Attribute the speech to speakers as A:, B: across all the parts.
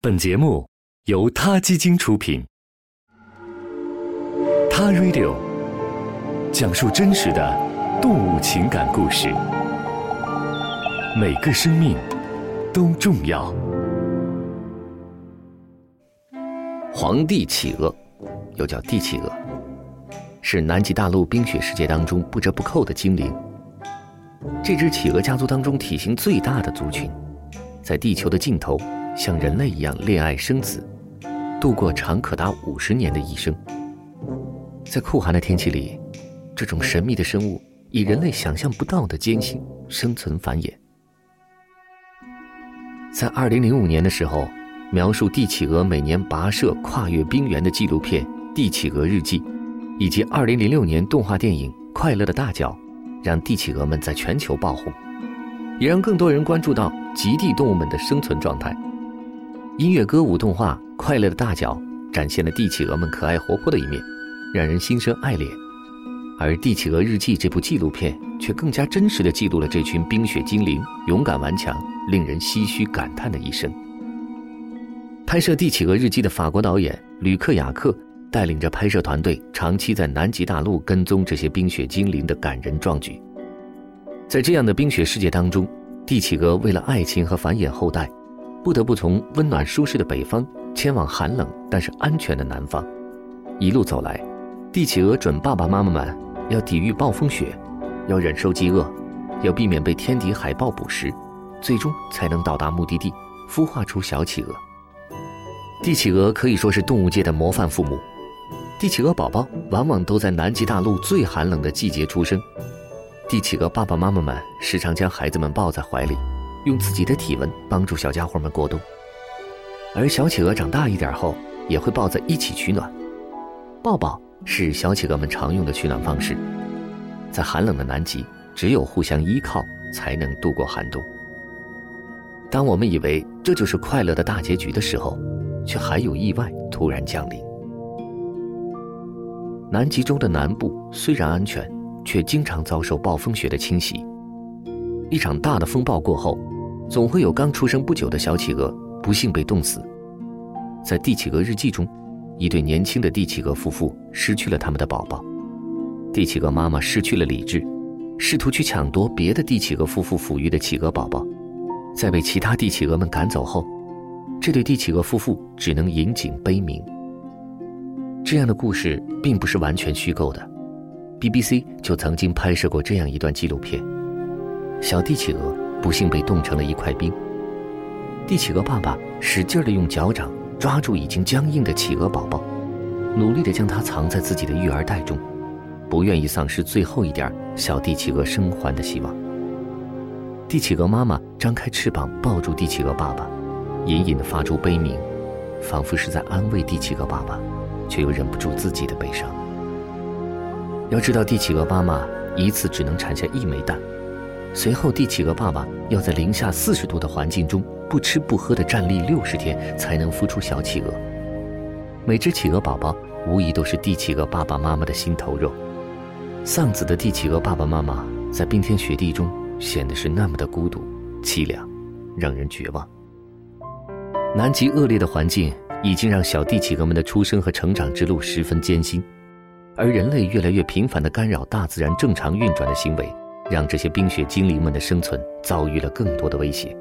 A: 本节目由他基金出品，《他 Radio》讲述真实的动物情感故事，每个生命都重要。
B: 皇帝企鹅，又叫帝企鹅，是南极大陆冰雪世界当中不折不扣的精灵。这只企鹅家族当中体型最大的族群，在地球的尽头。像人类一样恋爱生子，度过长可达五十年的一生。在酷寒的天气里，这种神秘的生物以人类想象不到的艰辛生存繁衍。在二零零五年的时候，描述帝企鹅每年跋涉跨越冰原的纪录片《帝企鹅日记》，以及二零零六年动画电影《快乐的大脚》，让帝企鹅们在全球爆红，也让更多人关注到极地动物们的生存状态。音乐歌舞动画《快乐的大脚》展现了帝企鹅们可爱活泼的一面，让人心生爱恋；而《帝企鹅日记》这部纪录片却更加真实地记录了这群冰雪精灵勇敢顽强、令人唏嘘感叹的一生。拍摄《帝企鹅日记》的法国导演吕克雅克带领着拍摄团队，长期在南极大陆跟踪这些冰雪精灵的感人壮举。在这样的冰雪世界当中，帝企鹅为了爱情和繁衍后代。不得不从温暖舒适的北方迁往寒冷但是安全的南方，一路走来，帝企鹅准爸爸妈妈们要抵御暴风雪，要忍受饥饿，要避免被天敌海豹捕食，最终才能到达目的地，孵化出小企鹅。帝企鹅可以说是动物界的模范父母，帝企鹅宝宝往往都在南极大陆最寒冷的季节出生，帝企鹅爸爸妈妈们时常将孩子们抱在怀里。用自己的体温帮助小家伙们过冬，而小企鹅长大一点后也会抱在一起取暖。抱抱是小企鹅们常用的取暖方式。在寒冷的南极，只有互相依靠才能度过寒冬。当我们以为这就是快乐的大结局的时候，却还有意外突然降临。南极洲的南部虽然安全，却经常遭受暴风雪的侵袭。一场大的风暴过后，总会有刚出生不久的小企鹅不幸被冻死。在《帝企鹅日记》中，一对年轻的帝企鹅夫妇失去了他们的宝宝。帝企鹅妈妈失去了理智，试图去抢夺别的帝企鹅夫妇抚育的企鹅宝宝。在被其他帝企鹅们赶走后，这对帝企鹅夫妇只能引颈悲鸣。这样的故事并不是完全虚构的，BBC 就曾经拍摄过这样一段纪录片。小帝企鹅不幸被冻成了一块冰。帝企鹅爸爸使劲地用脚掌抓住已经僵硬的企鹅宝宝，努力地将它藏在自己的育儿袋中，不愿意丧失最后一点小帝企鹅生还的希望。帝企鹅妈妈张开翅膀抱住帝企鹅爸爸，隐隐地发出悲鸣，仿佛是在安慰帝企鹅爸爸，却又忍不住自己的悲伤。要知道，帝企鹅妈妈一次只能产下一枚蛋。随后，帝企鹅爸爸要在零下四十度的环境中不吃不喝的站立六十天，才能孵出小企鹅。每只企鹅宝宝无疑都是帝企鹅爸爸妈妈的心头肉。丧子的帝企鹅爸爸妈妈在冰天雪地中显得是那么的孤独、凄凉，让人绝望。南极恶劣的环境已经让小帝企鹅们的出生和成长之路十分艰辛，而人类越来越频繁的干扰大自然正常运转的行为。让这些冰雪精灵们的生存遭遇了更多的威胁。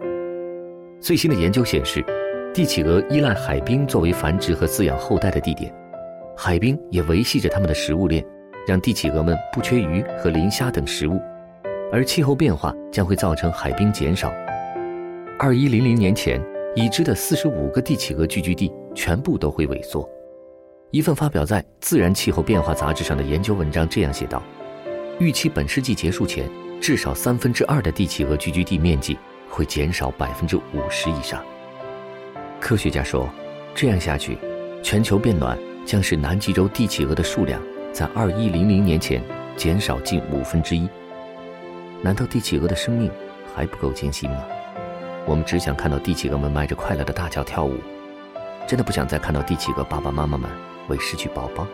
B: 最新的研究显示，帝企鹅依赖海冰作为繁殖和饲养后代的地点，海冰也维系着它们的食物链，让帝企鹅们不缺鱼和磷虾等食物。而气候变化将会造成海冰减少。二一零零年前已知的四十五个帝企鹅聚居地全部都会萎缩。一份发表在《自然气候变化》杂志上的研究文章这样写道。预期本世纪结束前，至少三分之二的帝企鹅聚居地面积会减少百分之五十以上。科学家说，这样下去，全球变暖将使南极洲帝企鹅的数量在二一零零年前减少近五分之一。难道帝企鹅的生命还不够艰辛吗？我们只想看到帝企鹅们迈着快乐的大脚跳舞，真的不想再看到帝企鹅爸爸妈妈们为失去宝宝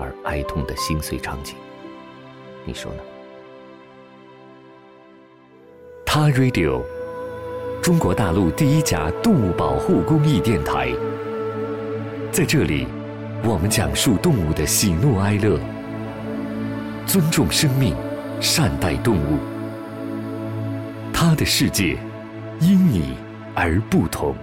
B: 而哀痛的心碎场景。你说呢？
A: 他 Radio 中国大陆第一家动物保护公益电台。在这里，我们讲述动物的喜怒哀乐，尊重生命，善待动物。他的世界因你而不同。